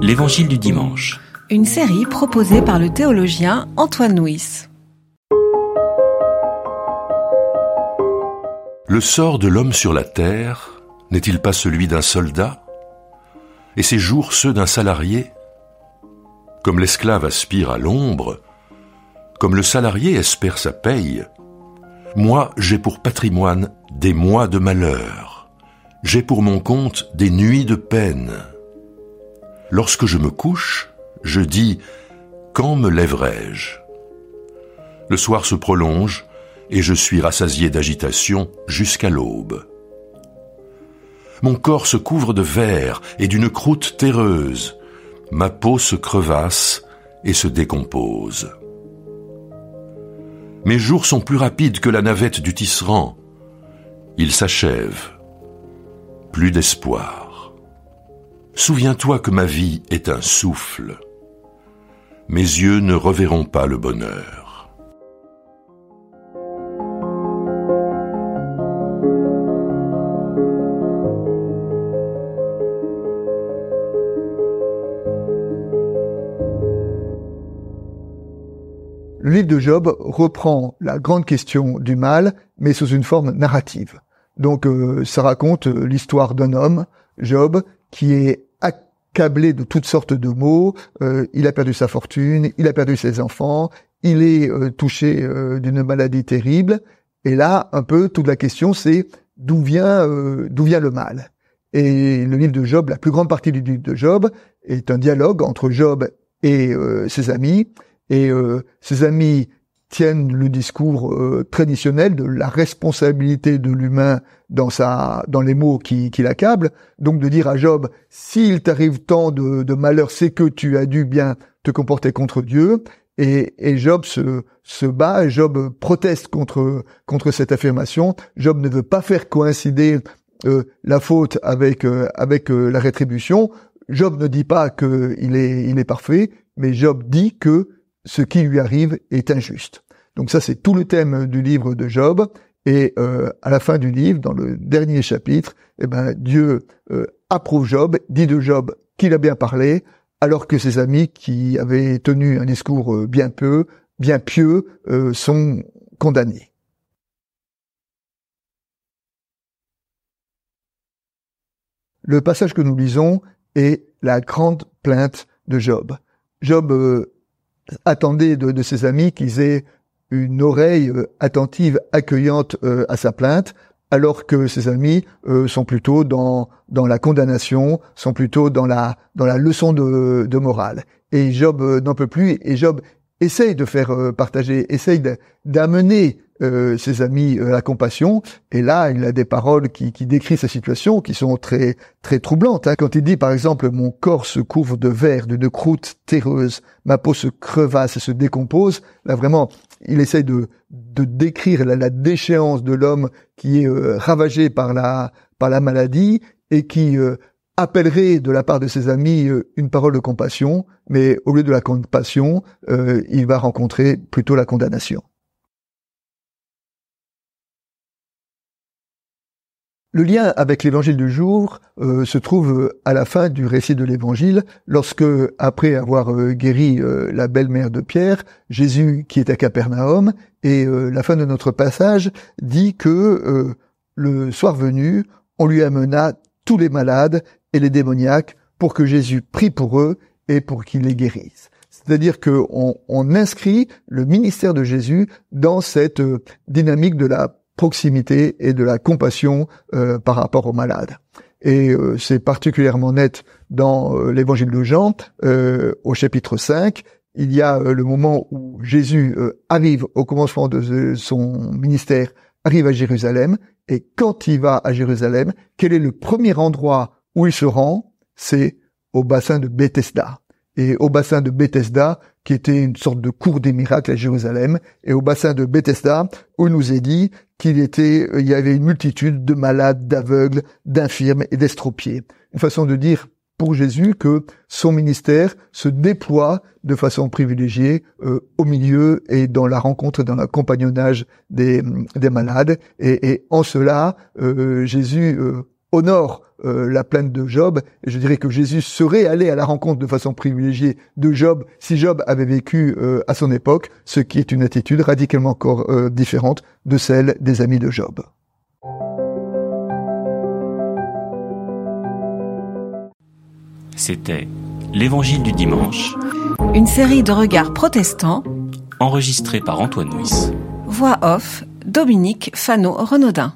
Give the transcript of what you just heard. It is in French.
L'Évangile du dimanche. Une série proposée par le théologien Antoine Nuis. Le sort de l'homme sur la terre n'est-il pas celui d'un soldat? Et ses jours ceux d'un salarié? Comme l'esclave aspire à l'ombre, comme le salarié espère sa paye, moi j'ai pour patrimoine des mois de malheur, j'ai pour mon compte des nuits de peine. Lorsque je me couche, je dis Quand me lèverai-je? Le soir se prolonge et je suis rassasié d'agitation jusqu'à l'aube. Mon corps se couvre de verre et d'une croûte terreuse. Ma peau se crevasse et se décompose. Mes jours sont plus rapides que la navette du tisserand. Ils s'achèvent. Plus d'espoir. Souviens-toi que ma vie est un souffle. Mes yeux ne reverront pas le bonheur. Le livre de Job reprend la grande question du mal, mais sous une forme narrative. Donc euh, ça raconte euh, l'histoire d'un homme, Job, qui est accablé de toutes sortes de maux, euh, il a perdu sa fortune, il a perdu ses enfants, il est touché d'une maladie terrible, et là, un peu, toute la question c'est d'où vient, d'où vient le mal. Et le livre de Job, la plus grande partie du livre de Job, est un dialogue entre Job et ses amis, et euh, ses amis tiennent le discours euh, traditionnel de la responsabilité de l'humain dans sa dans les mots qui, qui l'accablent. Donc de dire à Job, s'il t'arrive tant de, de malheur, c'est que tu as dû bien te comporter contre Dieu. Et, et Job se, se bat, Job proteste contre contre cette affirmation. Job ne veut pas faire coïncider euh, la faute avec avec la rétribution. Job ne dit pas qu'il est il est parfait, mais Job dit que ce qui lui arrive est injuste. Donc ça, c'est tout le thème du livre de Job. Et euh, à la fin du livre, dans le dernier chapitre, eh ben, Dieu euh, approuve Job, dit de Job qu'il a bien parlé, alors que ses amis qui avaient tenu un discours euh, bien peu, bien pieux, sont condamnés. Le passage que nous lisons est la grande plainte de Job. Job attendait de, ses amis qu'ils aient une oreille euh, attentive, accueillante euh, à sa plainte, alors que ses amis euh, sont plutôt dans dans la condamnation, sont plutôt dans la dans la leçon de, de morale. Et Job n'en peut plus, et Job essaye de faire partager, essaye d'amener euh, ses amis euh, la compassion. Et là, il a des paroles qui, qui décrivent sa situation, qui sont très très troublantes. Hein. Quand il dit, par exemple, mon corps se couvre de verre, d'une croûte terreuse, ma peau se crevasse et se décompose. Là, vraiment, il essaye de de décrire la, déchéance de l'homme qui est euh, ravagé par la par la maladie et qui appellerait de la part de ses amis une parole de compassion, mais au lieu de la compassion, il va rencontrer plutôt la condamnation. Le lien avec l'évangile du jour euh, se trouve euh, à la fin du récit de l'évangile, lorsque, après avoir euh, guéri la belle-mère de Pierre, Jésus, qui est à Capernaum, et la fin de notre passage dit que le soir venu, on lui amena tous les malades et les démoniaques pour que Jésus prie pour eux et pour qu'il les guérisse. C'est-à-dire qu'on on inscrit le ministère de Jésus dans cette dynamique de la proximité et de la compassion euh, par rapport aux malades. Et euh, c'est particulièrement net dans euh, l'évangile de Jean, au chapitre 5. Il y a le moment où Jésus arrive au commencement de son ministère, arrive à Jérusalem, et quand il va à Jérusalem, quel est le premier endroit où il se rend? C'est au bassin de Bethesda. Et au bassin de Bethesda, qui était une sorte de cours des miracles à Jérusalem, et au bassin de Bethesda, où nous est dit qu'il était, euh, il y avait une multitude de malades, d'aveugles, d'infirmes et d'estropiés. Une façon de dire pour Jésus que son ministère se déploie de façon privilégiée euh, au milieu et dans la rencontre, dans l'accompagnonnage des, des malades. Et, et, en cela, euh, Jésus honore euh, la plainte de Job. Et je dirais que Jésus serait allé à la rencontre de façon privilégiée de Job si Job avait vécu euh, à son époque, ce qui est une attitude radicalement encore euh, différente de celle des amis de Job. C'était l'Évangile du dimanche, Une série de regards protestants, enregistré par Antoine Nuis. voix off, Dominique Fano-Renaudin.